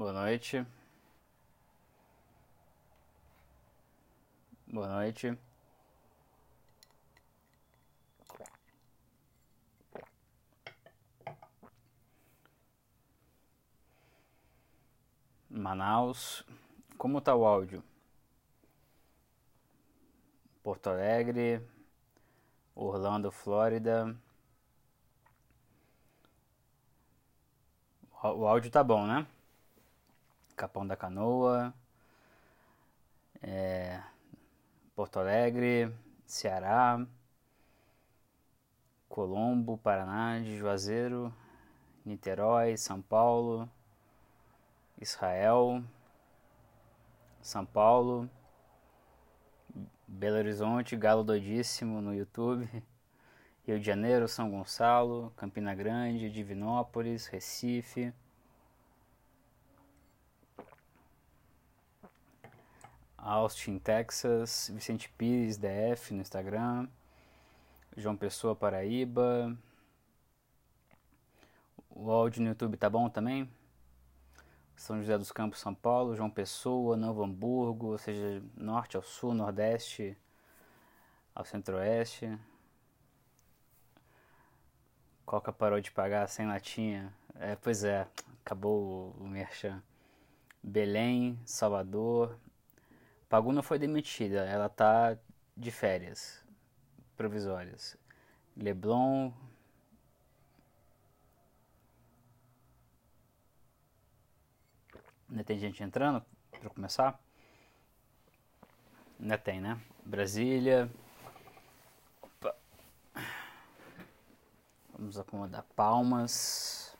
Boa noite. Boa noite. Manaus. Como tá o áudio? Porto Alegre, Orlando, Flórida. O áudio tá bom, né? Capão da Canoa, é, Porto Alegre, Ceará, Colombo, Paraná, Juazeiro, Niterói, São Paulo, Israel, São Paulo, Belo Horizonte, Galo Doidíssimo no YouTube, Rio de Janeiro, São Gonçalo, Campina Grande, Divinópolis, Recife. Austin, Texas, Vicente Pires, DF no Instagram, João Pessoa, Paraíba. O áudio no YouTube tá bom também? São José dos Campos, São Paulo, João Pessoa, Novo Hamburgo, ou seja, norte ao sul, nordeste ao centro-oeste. Coca parou de pagar sem latinha. É, pois é, acabou o merchan. Belém, Salvador. Pagu não foi demitida, ela tá de férias provisórias. Leblon, Ainda tem gente entrando para começar? Ainda tem, né? Brasília. Opa. Vamos acomodar palmas.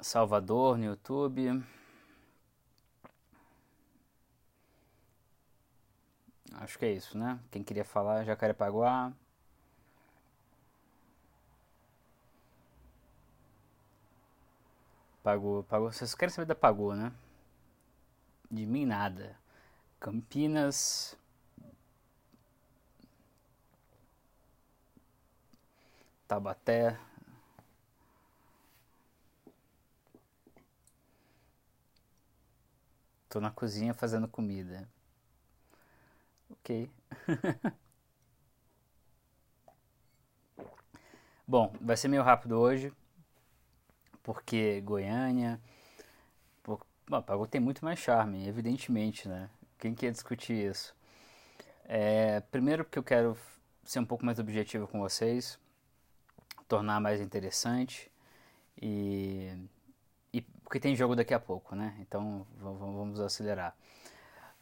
Salvador no YouTube. Acho que é isso, né? Quem queria falar, Jacarepaguá. Pagou, pagou. Vocês querem saber da Pagou, né? De mim nada. Campinas. Tabaté. Tô na cozinha fazendo comida. Ok. Bom, vai ser meio rápido hoje porque Goiânia. Por, bom, tem muito mais charme, evidentemente, né? Quem quer discutir isso? É, primeiro porque eu quero ser um pouco mais objetivo com vocês, tornar mais interessante e, e porque tem jogo daqui a pouco, né? Então vamos acelerar.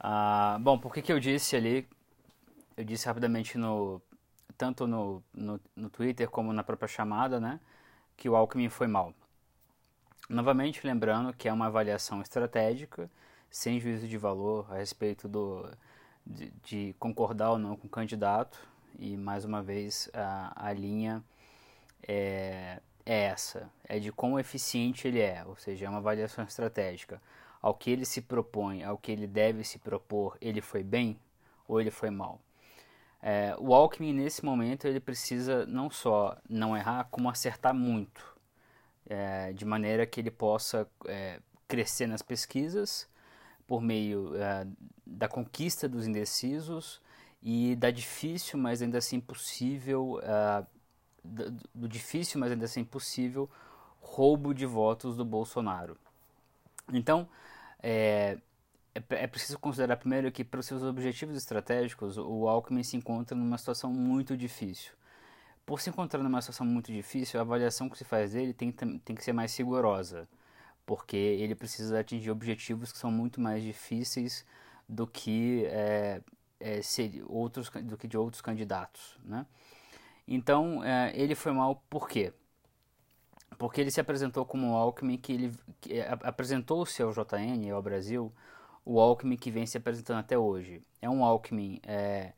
Ah, bom, por que, que eu disse ali? Eu disse rapidamente no tanto no, no, no Twitter como na própria chamada, né? Que o Alckmin foi mal. Novamente lembrando que é uma avaliação estratégica, sem juízo de valor a respeito do, de, de concordar ou não com o candidato, e mais uma vez a, a linha é, é essa, é de quão eficiente ele é, ou seja, é uma avaliação estratégica. Ao que ele se propõe, ao que ele deve se propor, ele foi bem ou ele foi mal? É, o Alckmin, nesse momento, ele precisa não só não errar, como acertar muito é, de maneira que ele possa é, crescer nas pesquisas por meio é, da conquista dos indecisos e da difícil, mas ainda assim possível, é, do, do difícil, mas ainda assim possível roubo de votos do Bolsonaro. Então, é, é, é preciso considerar primeiro que, para os seus objetivos estratégicos, o Alckmin se encontra numa situação muito difícil. Por se encontrar numa situação muito difícil, a avaliação que se faz dele tem, tem que ser mais rigorosa, porque ele precisa atingir objetivos que são muito mais difíceis do que, é, é, ser outros, do que de outros candidatos. Né? Então, é, ele foi mal por quê? Porque ele se apresentou como o Alckmin que ele é, apresentou-se ao JN, ao Brasil, o Alckmin que vem se apresentando até hoje. É um Alckmin é,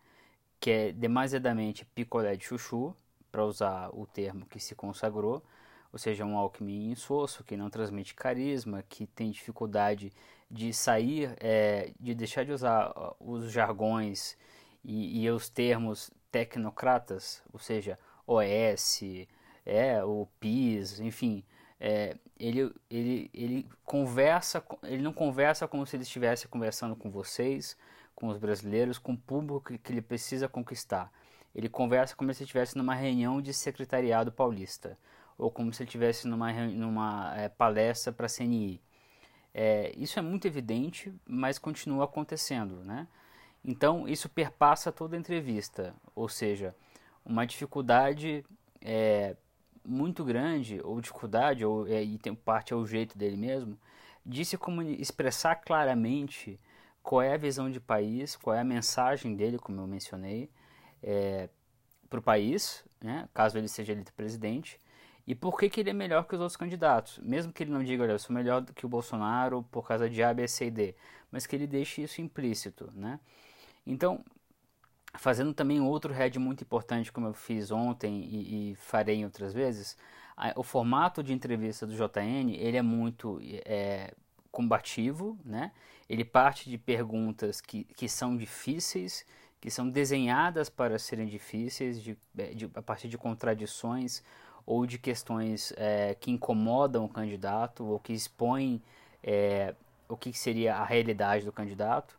que é demasiadamente picolé de chuchu, para usar o termo que se consagrou, ou seja, um Alckmin insosso, que não transmite carisma, que tem dificuldade de sair, é, de deixar de usar os jargões e, e os termos tecnocratas, ou seja, OS, é, o PIS, enfim, é, ele, ele, ele conversa, ele não conversa como se ele estivesse conversando com vocês, com os brasileiros, com o público que, ele precisa conquistar. Ele conversa como se estivesse numa reunião de secretariado paulista, ou como se ele estivesse numa, numa é, palestra para a CNI. É, isso é muito evidente, mas continua acontecendo, né? Então, isso perpassa toda a entrevista, ou seja, uma dificuldade é, muito grande, ou dificuldade, ou, é, e tem parte é o jeito dele mesmo, de se expressar claramente qual é a visão de país, qual é a mensagem dele, como eu mencionei, é, para o país, né, caso ele seja eleito presidente, e por que, que ele é melhor que os outros candidatos. Mesmo que ele não diga, olha, eu sou melhor que o Bolsonaro por causa de A, B, C e D, mas que ele deixe isso implícito. Né? Então, fazendo também outro head muito importante, como eu fiz ontem e, e farei outras vezes, a, o formato de entrevista do JN ele é muito é, combativo, né? ele parte de perguntas que, que são difíceis, que são desenhadas para serem difíceis, de, de, a partir de contradições ou de questões é, que incomodam o candidato ou que expõem é, o que seria a realidade do candidato.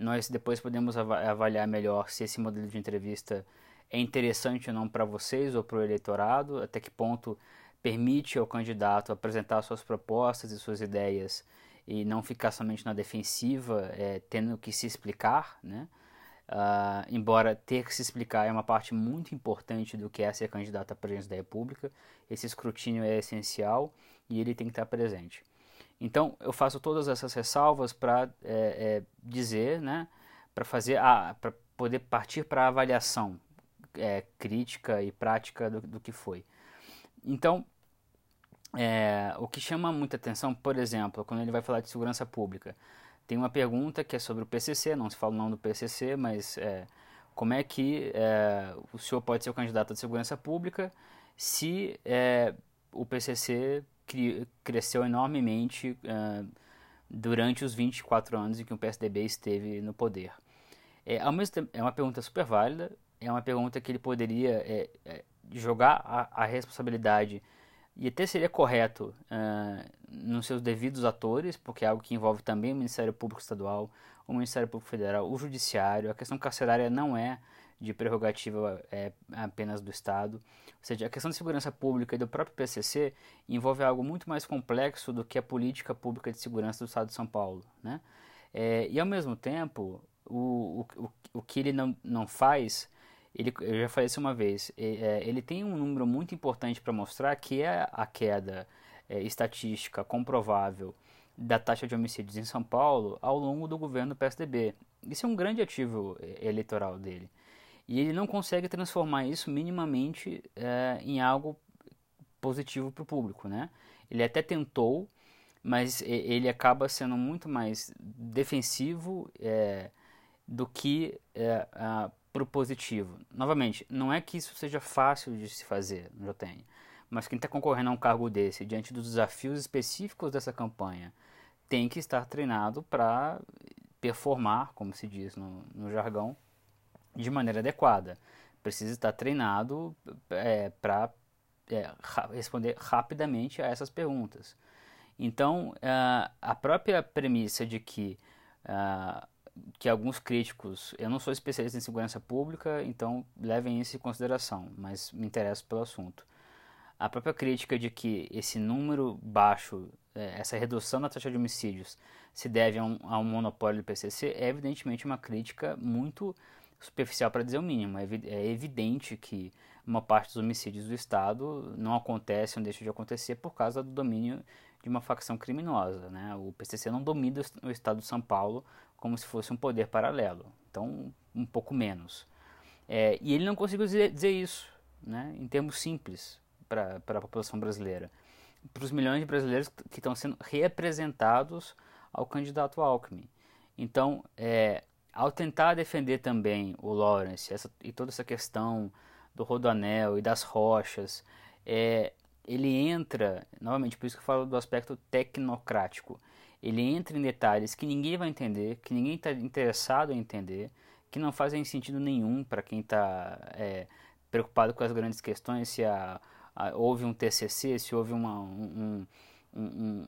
Nós depois podemos avaliar melhor se esse modelo de entrevista é interessante ou não para vocês ou para o eleitorado, até que ponto permite ao candidato apresentar suas propostas e suas ideias e não ficar somente na defensiva, é, tendo que se explicar, né? Uh, embora ter que se explicar é uma parte muito importante do que é ser candidato à presidência da República, esse escrutínio é essencial e ele tem que estar presente. Então, eu faço todas essas ressalvas para é, é, dizer, né, para fazer, para poder partir para a avaliação é, crítica e prática do, do que foi. Então, é, o que chama muita atenção, por exemplo, quando ele vai falar de segurança pública, tem uma pergunta que é sobre o PCC, não se fala o nome do PCC, mas é, como é que é, o senhor pode ser o candidato de segurança pública se o PCC cri, cresceu enormemente é, durante os 24 anos em que o PSDB esteve no poder? É, ao mesmo tempo, é uma pergunta super válida, é uma pergunta que ele poderia é, jogar a, a responsabilidade e até seria correto uh, nos seus devidos atores, porque é algo que envolve também o Ministério Público Estadual, o Ministério Público Federal, o Judiciário. A questão carcerária não é de prerrogativa é, apenas do Estado. Ou seja, a questão de segurança pública e do próprio PCC envolve algo muito mais complexo do que a política pública de segurança do Estado de São Paulo. Né? É, e, ao mesmo tempo, o, o, o que ele não, não faz ele, eu já falei isso uma vez, é, ele tem um número muito importante para mostrar que é a queda é, estatística comprovável da taxa de homicídios em São Paulo ao longo do governo do PSDB. Isso é um grande ativo é, eleitoral dele. E ele não consegue transformar isso minimamente é, em algo positivo para o público. Né? Ele até tentou, mas ele acaba sendo muito mais defensivo é, do que é, propositivo. Novamente, não é que isso seja fácil de se fazer no JTN, mas quem está concorrendo a um cargo desse, diante dos desafios específicos dessa campanha, tem que estar treinado para performar, como se diz no, no, jargão, de maneira adequada. Precisa estar treinado é, para é, responder rapidamente a essas perguntas. Então, uh, a própria premissa de que uh, que alguns críticos, eu não sou especialista em segurança pública, então levem isso em consideração, mas me interesso pelo assunto. A própria crítica de que esse número baixo, é, essa redução da taxa de homicídios, se deve a um, a um monopólio do PCC, é evidentemente uma crítica muito superficial para dizer o mínimo. É, é evidente que uma parte dos homicídios do Estado não acontece ou deixa de acontecer por causa do domínio de uma facção criminosa. Né? O PCC não domina o Estado de São Paulo como se fosse um poder paralelo, então um pouco menos. É, e ele não conseguiu dizer, isso, né, em termos simples, para a população brasileira, para os milhões de brasileiros que estão sendo representados ao candidato Alckmin. Então, é, ao tentar defender também o Lawrence essa, e toda essa questão do Rodoanel e das rochas, é, ele entra, novamente, por isso que eu falo do aspecto tecnocrático, ele entra em detalhes que ninguém vai entender, que ninguém está interessado em entender, que não fazem sentido nenhum para quem está é, preocupado com as grandes questões, se a, houve um TCC, se houve uma, um, um, um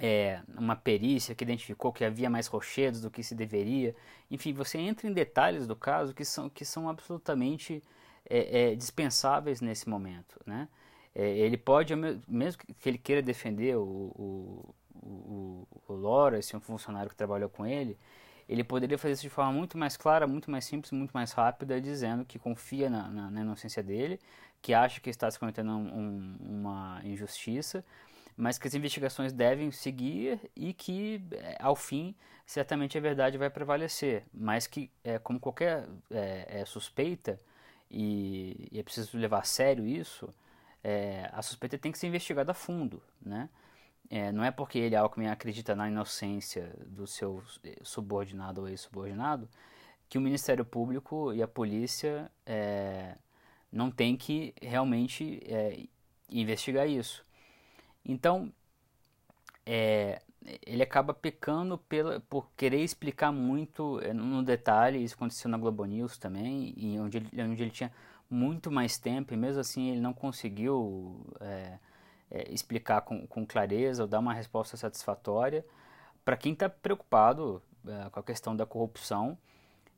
é, uma perícia que identificou que havia mais rochedos do que se deveria. Enfim, você entra em detalhes do caso que são, que são absolutamente é, é, dispensáveis nesse momento. Né? É, ele pode, mesmo que ele queira defender o, o, o, o Lawrence, um funcionário que trabalhou com ele, ele poderia fazer isso de forma muito mais clara, muito mais simples, muito mais rápida, dizendo que confia na, na, na inocência dele, que acha que está se cometendo um, uma injustiça, mas que as investigações devem seguir e que, é, ao fim, certamente a verdade vai prevalecer. Mas que, é, como qualquer é, é suspeita, e, e, é preciso levar a sério isso, a suspeita tem que ser investigada a fundo, né? Não é porque ele, Alckmin, acredita na inocência do seu subordinado ou ex-subordinado que o Ministério Público e a polícia não tem que realmente investigar isso. Então, é, ele acaba pecando pela, por querer explicar muito é, no detalhe, isso aconteceu na Globo News também, e onde ele, onde ele tinha muito mais tempo, e mesmo assim ele não conseguiu é, é, explicar com, com, clareza ou dar uma resposta satisfatória para quem está preocupado é, com a questão da corrupção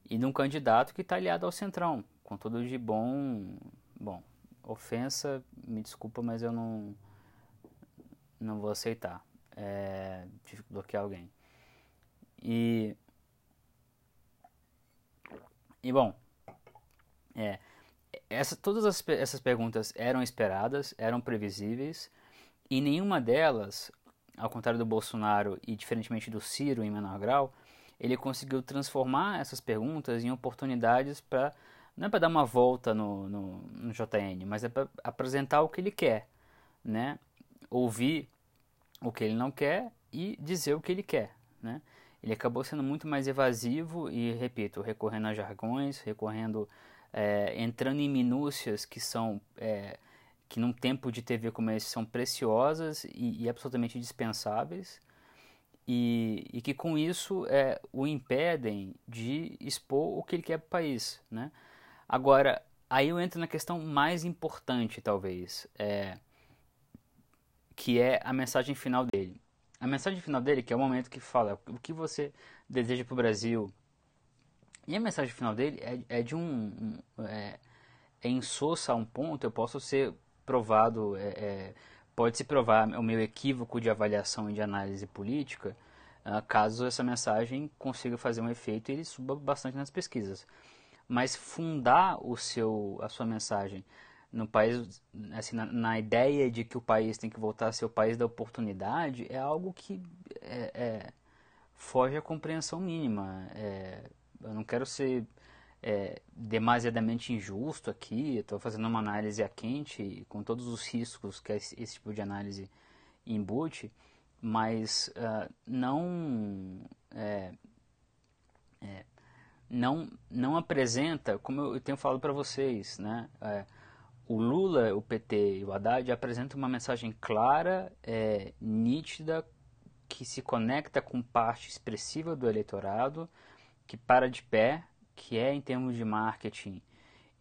e num candidato que está aliado ao Centrão, com tudo de bom. Bom, ofensa, me desculpa, mas eu não, não vou aceitar. É, bloquear alguém. E. E bom, é, essa, todas as, essas perguntas eram esperadas, eram previsíveis, e nenhuma delas, ao contrário do Bolsonaro e diferentemente do Ciro em menor grau, ele conseguiu transformar essas perguntas em oportunidades para não é para dar uma volta no, no, no JN, mas é para apresentar o que ele quer, né? Ouvir o que ele não quer e dizer o que ele quer, né? Ele acabou sendo muito mais evasivo e, repito, recorrendo a jargões, recorrendo, é, entrando em minúcias que são é, que num tempo de TV como esse são preciosas e, e absolutamente dispensáveis e, e, que com isso é, o impedem de expor o que ele quer para o país, né? Agora, aí eu entro na questão mais importante, talvez, é, que é a mensagem final dele. A mensagem final dele, que é o momento que fala o que você deseja para o Brasil. E a mensagem final dele é, é de um. é, é insossa a um ponto, eu posso ser provado, é, é, pode se provar o meu equívoco de avaliação e de análise política, uh, caso essa mensagem consiga fazer um efeito e ele suba bastante nas pesquisas. Mas fundar o seu, a sua mensagem no país, assim, na, na, ideia de que o país tem que voltar a ser o país da oportunidade, é algo que é, é, foge à compreensão mínima. É, eu não quero ser é, demasiadamente injusto aqui, estou fazendo uma análise a quente, com todos os riscos que esse, esse tipo de análise embute, mas uh, não, é, é, não, não apresenta, como eu tenho falado para vocês, né, é, o Lula, o PT e o Haddad apresentam uma mensagem clara, é, nítida, que se conecta com parte expressiva do eleitorado, que para de pé que é, em termos de marketing,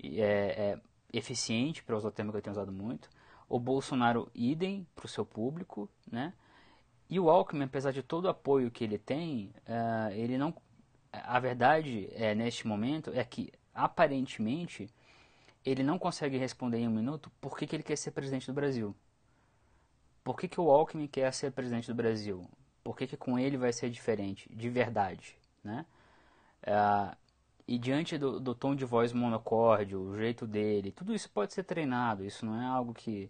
é, é eficiente, para usar o termo que eu tenho usado muito. O Bolsonaro, idem para o seu público, né? E o Alckmin, apesar de todo o apoio que ele tem, uh, ele não... A verdade, é, neste momento, é que, aparentemente, ele não consegue responder em um minuto por que, que ele quer ser presidente do Brasil. Por que, que o Alckmin quer ser presidente do Brasil? Por que, que com ele vai ser diferente, de verdade, né? Uh, e diante do, do, tom de voz monocorde, o jeito dele, tudo isso pode ser treinado. Isso não é algo que.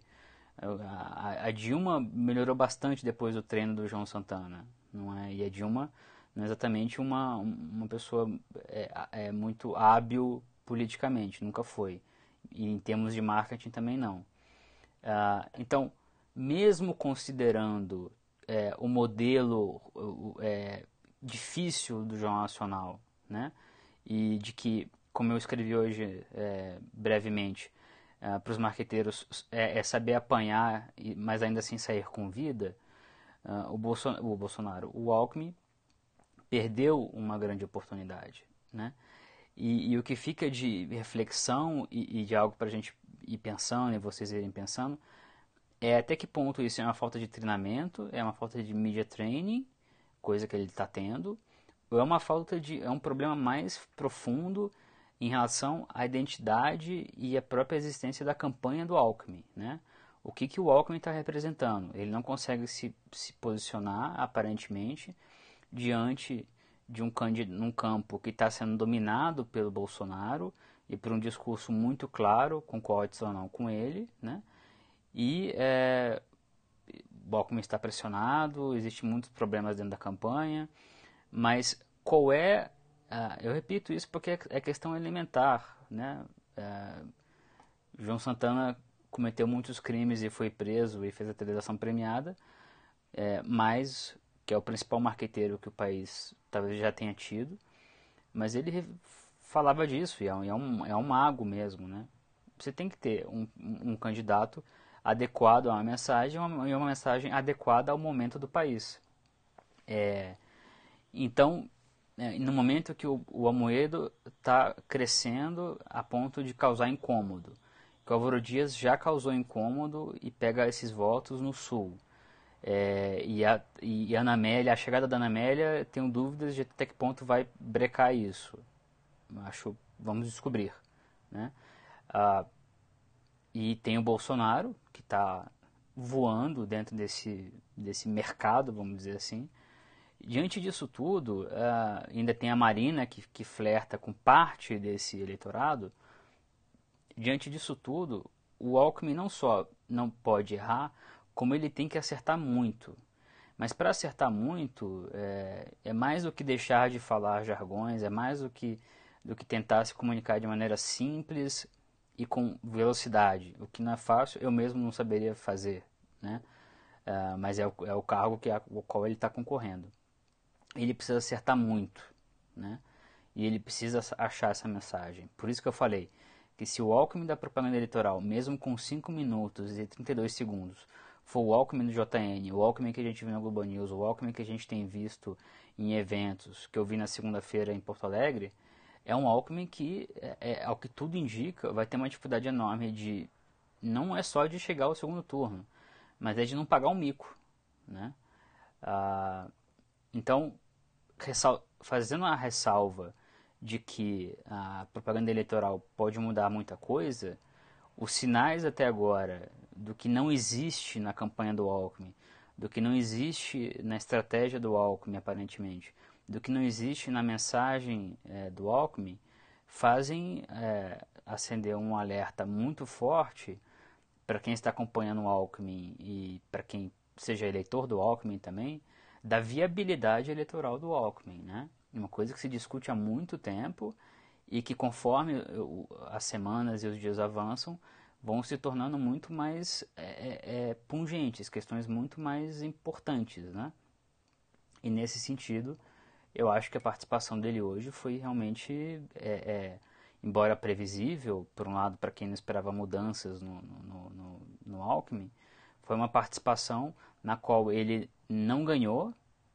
A, a, Dilma melhorou bastante depois do treino do João Santana. Não é? E a Dilma não é exatamente uma, uma pessoa é, é muito hábil politicamente, nunca foi. E em termos de marketing também não. Ah, então, mesmo considerando é, o modelo é, difícil do Jornal Nacional, né? e de que, como eu escrevi hoje é, brevemente, é, para os marqueteiros é, é, saber apanhar, mas ainda assim sair com vida, uh, o, Bolson o Bolsonaro, o Alckmin, perdeu uma grande oportunidade. Né? E, e o que fica de reflexão e, e de algo para a gente ir pensando e vocês irem pensando é até que ponto isso é uma falta de treinamento, é uma falta de media training, coisa que ele está tendo, ou é uma falta de é um problema mais profundo em relação à identidade e à própria existência da campanha do Alckmin, né? O que, que o Alckmin está representando? Ele não consegue se, se posicionar, aparentemente, diante de um, um campo que está sendo dominado pelo Bolsonaro e por um discurso muito claro, concordes ou não com ele, né? E é, Alckmin está pressionado, existem muitos problemas dentro da campanha, mas qual é, uh, eu repito isso porque é, é questão elementar, né? Uh, João Santana cometeu muitos crimes e foi preso e fez a televisão premiada, é, mas que é o principal marqueteiro que o país talvez já tenha tido, mas ele falava disso e é um, é um, é um mago mesmo, né? Você tem que ter um, um candidato adequado a uma mensagem uma, e uma mensagem adequada ao momento do país. É, então, é, no momento que o, o Amoedo está crescendo a ponto de causar incômodo, que o Álvaro Dias já causou incômodo e pega esses votos no Sul. É, e, a, e a Anamélia, a chegada da Anamélia, tenho dúvidas de até que ponto vai brecar isso. Acho, vamos descobrir. Né? Ah, e tem o Bolsonaro, que está voando dentro desse, desse mercado, vamos dizer assim. Diante disso tudo, uh, ainda tem a Marina que, que flerta com parte desse eleitorado. Diante disso tudo, o Alckmin não só não pode errar, como ele tem que acertar muito. Mas para acertar muito, é, é, mais do que deixar de falar jargões, é mais do que, do que tentar se comunicar de maneira simples e com velocidade, o que não é fácil, eu mesmo não saberia fazer, né? Uh, mas é o, é o cargo que é, o qual ele está concorrendo. Ele precisa acertar muito, né? E ele precisa achar essa mensagem. Por isso que eu falei que se o Alckmin da propaganda eleitoral, mesmo com 5 minutos e 32 segundos, for o Alckmin do JN, o Alckmin que a gente viu na Globo News, o Alckmin que a gente tem visto em eventos, que eu vi na segunda-feira em Porto Alegre, é um Alckmin que, é, é, ao que tudo indica, vai ter uma dificuldade enorme de. Não é só de chegar ao segundo turno, mas é de não pagar um mico. Né? Ah, então, fazendo a ressalva de que a propaganda eleitoral pode mudar muita coisa, os sinais até agora do que não existe na campanha do Alckmin, do que não existe na estratégia do Alckmin, aparentemente, do que não existe na mensagem é, do Alckmin fazem é, acender um alerta muito forte para quem está acompanhando o Alckmin e para quem seja eleitor do Alckmin também, da viabilidade eleitoral do Alckmin, né? Uma coisa que se discute há muito tempo e que conforme as semanas e os dias avançam, vão se tornando muito mais é, é, é pungentes, questões muito mais importantes, né? E nesse sentido, eu acho que a participação dele hoje foi realmente, é, é, embora previsível, por um lado, para quem não esperava mudanças no, no, no, no, Alckmin, foi uma participação na qual ele não ganhou.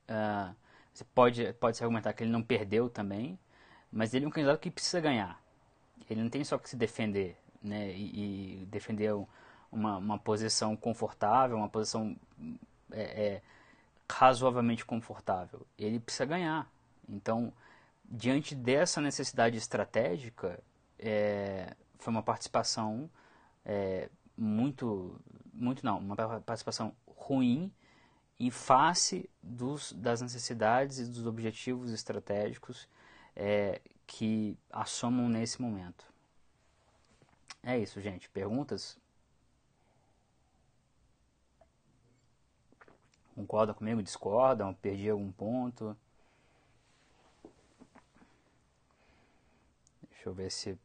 Uh, você pode, pode se argumentar que ele não perdeu também, mas ele é um candidato que precisa ganhar. Ele não tem só que se defender, né, e, e defender uma, uma posição confortável, uma posição é, é, razoavelmente confortável. Ele precisa ganhar. Então, diante dessa necessidade estratégica, é, foi uma participação é, muito, muito não, uma participação ruim em face dos, das necessidades e dos objetivos estratégicos é, que assomam nesse momento. É isso, gente. Perguntas? Concordam comigo? Discordam? Perdi algum ponto? Deixa eu ver se.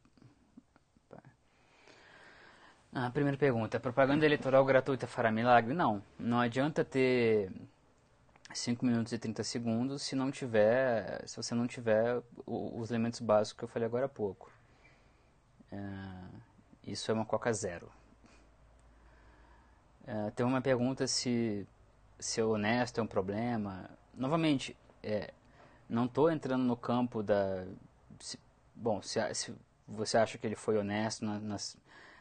A ah, primeira pergunta: propaganda eleitoral gratuita fará milagre? Não. Não adianta ter 5 minutos e 30 segundos se não tiver. Se você não tiver os elementos básicos que eu falei agora há pouco. É, isso é uma coca zero. É, tem uma pergunta se ser honesto é um problema. Novamente, é, não estou entrando no campo da. Se, bom, se, se, você acha que ele foi honesto, nas,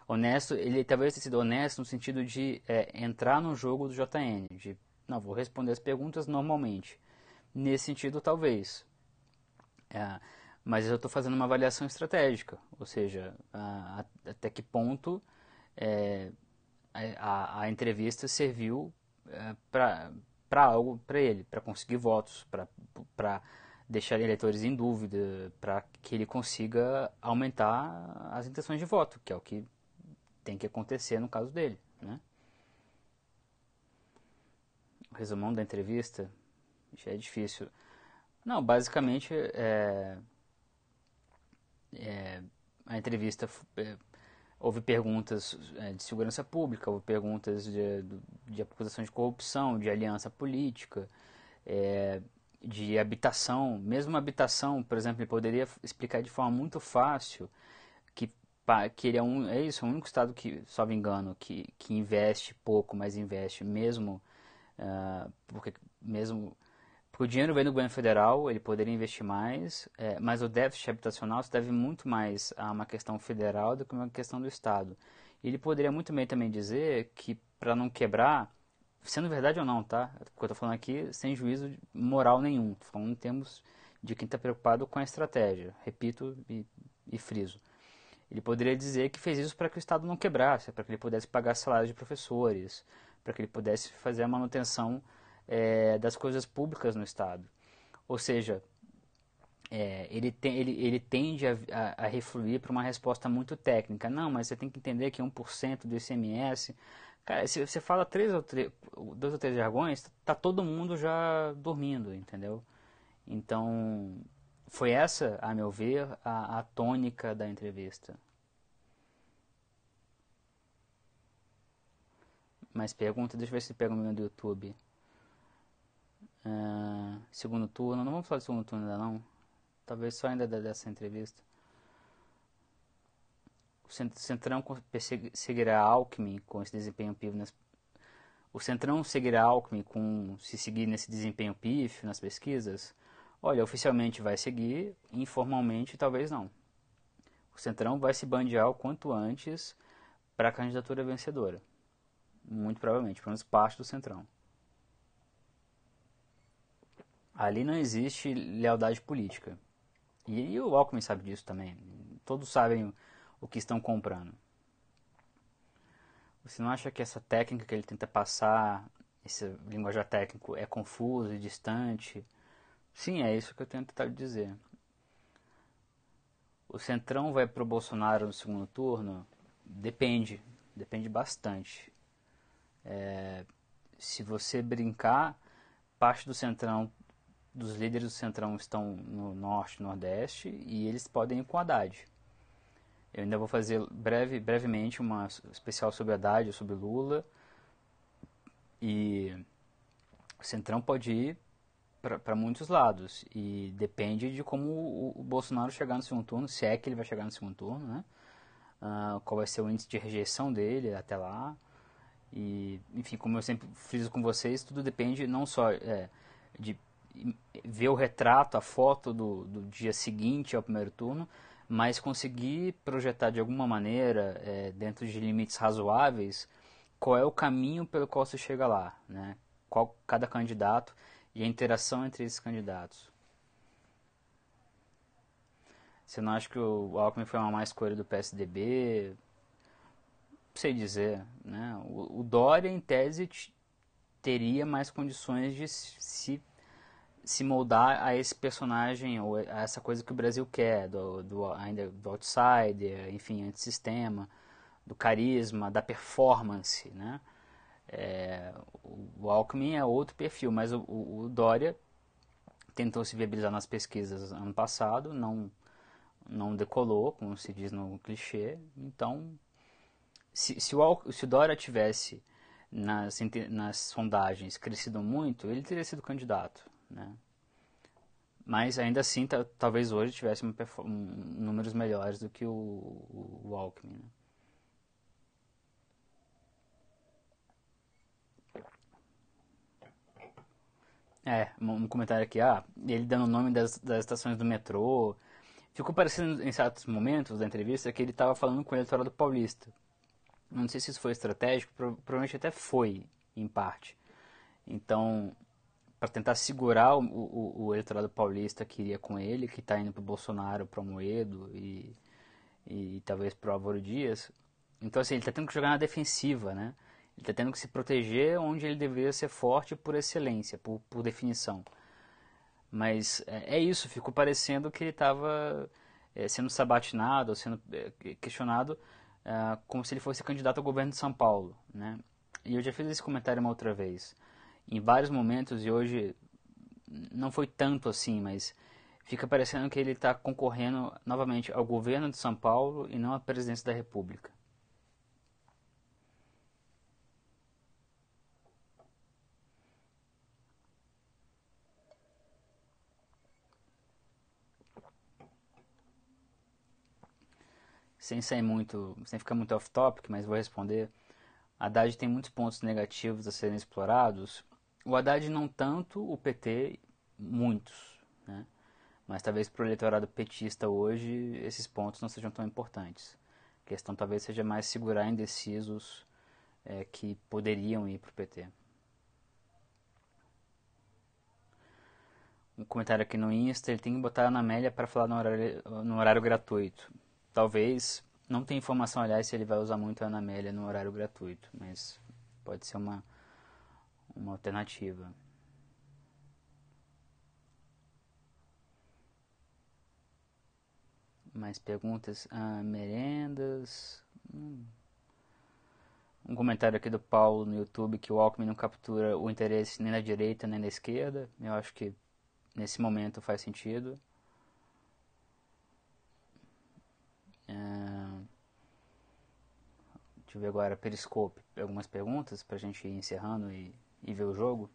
Honesto, ele talvez tenha sido honesto no sentido de é, entrar no jogo do JN, de não, vou responder as perguntas normalmente. Nesse sentido, talvez. É, mas eu estou fazendo uma avaliação estratégica, ou seja, a, a, até que ponto é, a, a, entrevista serviu é, para algo para ele, para conseguir votos, para deixar eleitores em dúvida, para que ele consiga aumentar as intenções de voto, que é o que tem que acontecer no caso dele. Né? Resumão da entrevista já é difícil. Não, basicamente é, é, a entrevista é, houve perguntas é, de segurança pública, houve perguntas de, de acusação de corrupção, de aliança política, é, de habitação. Mesmo habitação, por exemplo, ele poderia explicar de forma muito fácil que ele é um é isso, é o único estado que, só me engano, que, que investe pouco, mas investe mesmo uh, porque mesmo o dinheiro vem do governo federal, ele poderia investir mais, é, mas o déficit habitacional se deve muito mais a uma questão federal do que uma questão do estado. Ele poderia muito bem também dizer que para não quebrar, sendo verdade ou não, tá? Porque eu estou falando aqui sem juízo moral nenhum, estou falando em termos de quem está preocupado com a estratégia. Repito e, e friso. Ele poderia dizer que fez isso para que o Estado não quebrasse, para que ele pudesse pagar salários de professores, para que ele pudesse fazer a manutenção é, das coisas públicas no Estado. Ou seja, é, ele, tem, ele, ele tende a, a, a refluir para uma resposta muito técnica. Não, mas você tem que entender que 1% do ICMS. Cara, se você fala três ou três, dois ou três jargões, tá todo mundo já dormindo, entendeu? Então, foi essa, a meu ver, a, a tônica da entrevista. Mais pergunta? Deixa eu ver se pega o meu do YouTube. Uh, segundo turno, não vamos falar de segundo turno ainda não. Talvez só ainda dessa entrevista. O Centrão seguirá Alckmin com esse desempenho pífio nas... O Centrão seguirá Alckmin com se seguir nesse desempenho pífio nas pesquisas? Olha, oficialmente vai seguir, informalmente talvez não. O Centrão vai se bandear o quanto antes para a candidatura vencedora. Muito provavelmente, pelo menos parte do Centrão. Ali não existe lealdade política. E, e o Alckmin sabe disso também. Todos sabem o que estão comprando. Você não acha que essa técnica que ele tenta passar, esse linguajar técnico, é confuso e distante? Sim, é isso que eu tento tentar dizer. O Centrão vai pro Bolsonaro no segundo turno? Depende, depende bastante. É, se você brincar, parte do Centrão, dos líderes do Centrão estão no Norte, Nordeste e eles podem ir com Haddad. Eu ainda vou fazer breve, brevemente uma especial sobre Haddad, sobre Lula. E o Centrão pode ir para muitos lados e depende de como o, o, Bolsonaro chegar no segundo turno, se é que ele vai chegar no segundo turno, né? Uh, qual vai ser o índice de rejeição dele até lá e enfim, como eu sempre friso com vocês, tudo depende não só é, de ver o retrato, a foto do, do dia seguinte ao primeiro turno, mas conseguir projetar de alguma maneira, é, dentro de limites razoáveis, qual é o caminho pelo qual você chega lá, né? Qual cada candidato e a interação entre esses candidatos. Você não acha que o Alckmin foi uma má escolha do PSDB? Não sei dizer. Né? O, o Dória, em tese, teria mais condições de se, se moldar a esse personagem, ou a essa coisa que o Brasil quer, do, do, ainda do outsider, enfim, antissistema, do carisma, da performance, né? É, o Alckmin é outro perfil, mas o, o, o, Dória tentou se viabilizar nas pesquisas ano passado, não, não decolou, como se diz no clichê. Então, se, se, o, se o Dória tivesse nas, nas sondagens crescido muito, ele teria sido candidato. Né? Mas ainda assim, talvez hoje tivesse um, números melhores do que o, o, o Alckmin. Né? É, um comentário aqui, ah, ele dando o nome das, das estações do metrô. Ficou parecendo em certos momentos da entrevista que ele estava falando com o eleitorado paulista. Não sei se isso foi estratégico, provavelmente até foi, em parte. Então, para tentar segurar o, o, o, eleitorado paulista que iria com ele, que está indo para o Bolsonaro, para o Moedo e, e talvez para o Álvaro Dias. Então, assim, ele está tendo que jogar na defensiva, né? Ele está tendo que se proteger onde ele deveria ser forte por excelência, por, por definição. Mas é, é, isso, ficou parecendo que ele estava é, sendo sabatinado, sendo é, questionado é, como se ele fosse candidato ao governo de São Paulo. Né? E eu já fiz esse comentário uma outra vez. Em vários momentos, e hoje não foi tanto assim, mas fica parecendo que ele está concorrendo novamente ao governo de São Paulo e não à presidência da República. sem sair muito, sem ficar muito off-topic, mas vou responder. Haddad tem muitos pontos negativos a serem explorados. O Haddad não tanto, o PT muitos, né? Mas talvez para o eleitorado petista hoje esses pontos não sejam tão importantes. A questão talvez seja mais segurar indecisos é, que poderiam ir para o PT. Um comentário aqui no Insta, ele tem que botar na Amélia para falar no horário, no horário gratuito talvez, não tem informação, aliás, se ele vai usar muito a Ana Amélia no horário gratuito, mas pode ser uma, uma alternativa. Mais perguntas? Ah, merendas? Hum. Um comentário aqui do Paulo no YouTube que o Alckmin não captura o interesse nem na direita nem na esquerda. Eu acho que nesse momento faz sentido. É... Deixa eu ver agora, Periscope, algumas perguntas pra gente ir encerrando e, e ver o jogo.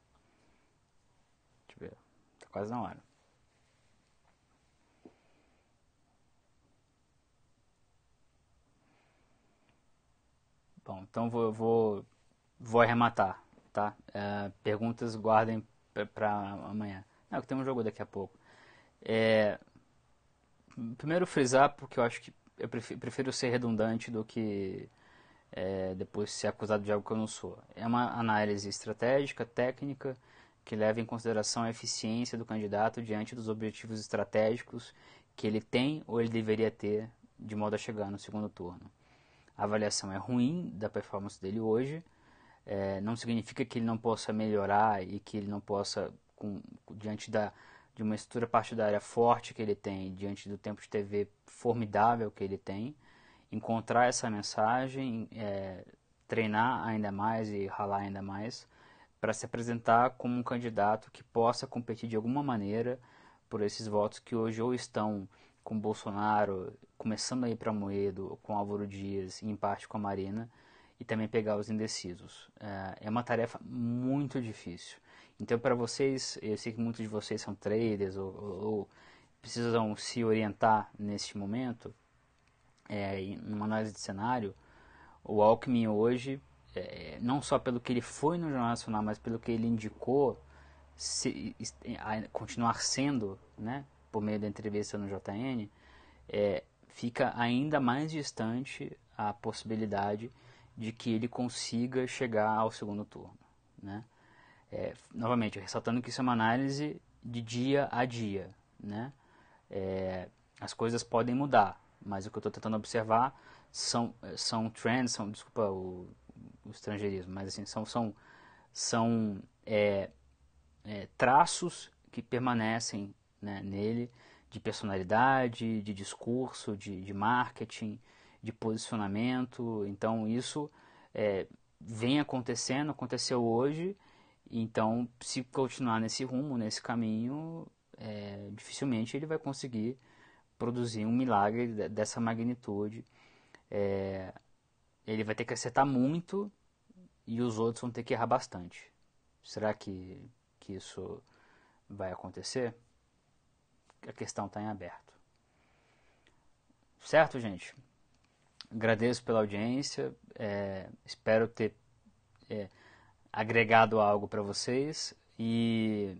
Deixa eu ver, tá quase na hora. Bom, então vou, vou, vou arrematar, tá? É, perguntas guardem para amanhã. Não, que tem um jogo daqui a pouco. É, primeiro frisar, porque eu acho que eu prefiro, prefiro ser redundante do que é, depois ser acusado de algo que eu não sou. É uma análise estratégica, técnica, que leva em consideração a eficiência do candidato diante dos objetivos estratégicos que ele tem ou ele deveria ter de modo a chegar no segundo turno. A avaliação é ruim da performance dele hoje, é, não significa que ele não possa melhorar e que ele não possa, com, diante da de uma estrutura partidária forte que ele tem, diante do tempo de TV formidável que ele tem, encontrar essa mensagem, é, treinar ainda mais e ralar ainda mais para se apresentar como um candidato que possa competir de alguma maneira por esses votos que hoje ou estão com Bolsonaro, começando a ir para Moedo, com Álvaro Dias e em parte com a Marina, e também pegar os indecisos. É, é uma tarefa muito difícil. Então, para vocês, eu sei que muitos de vocês são traders ou, ou precisam se orientar neste momento, é, numa análise de cenário, o Alckmin hoje, é, não só pelo que ele foi no Jornal Nacional, mas pelo que ele indicou, se, continuar sendo, né, por meio da entrevista no JN, é, fica ainda mais distante a possibilidade de que ele consiga chegar ao segundo turno, né? É, novamente, ressaltando que isso é uma análise de dia a dia, né? É, as coisas podem mudar, mas o que eu estou tentando observar são, são trends, são, desculpa o, o estrangeirismo, mas assim, são, são, são é, é, traços que permanecem né, nele de personalidade, de discurso, de, de marketing, de posicionamento. Então isso é, vem acontecendo, aconteceu hoje então, se continuar nesse rumo, nesse caminho, é, dificilmente ele vai conseguir produzir um milagre dessa magnitude. É, ele vai ter que acertar muito e os outros vão ter que errar bastante. Será que, que isso vai acontecer? A questão está em aberto. Certo, gente? Agradeço pela audiência. É, espero ter é, agregado algo para vocês e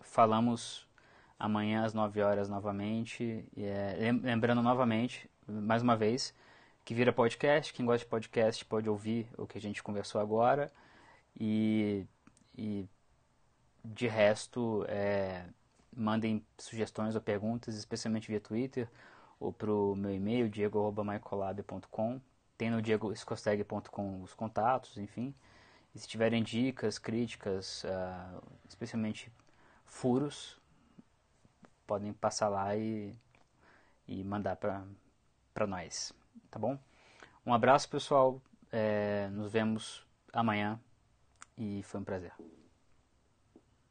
falamos amanhã às 9 horas novamente. É, lembrando novamente, mais uma vez, que vira podcast. Quem gosta de podcast pode ouvir o que a gente conversou agora. E, e de resto, é, mandem sugestões ou perguntas, especialmente via Twitter ou para o meu e-mail, diego.maicolab.com. Tem no diegoscosteg.com os contatos, enfim. E se tiverem dicas, críticas, uh, especialmente furos, podem passar lá e, e mandar para nós, tá bom? Um abraço, pessoal. É, nos vemos amanhã e foi um prazer.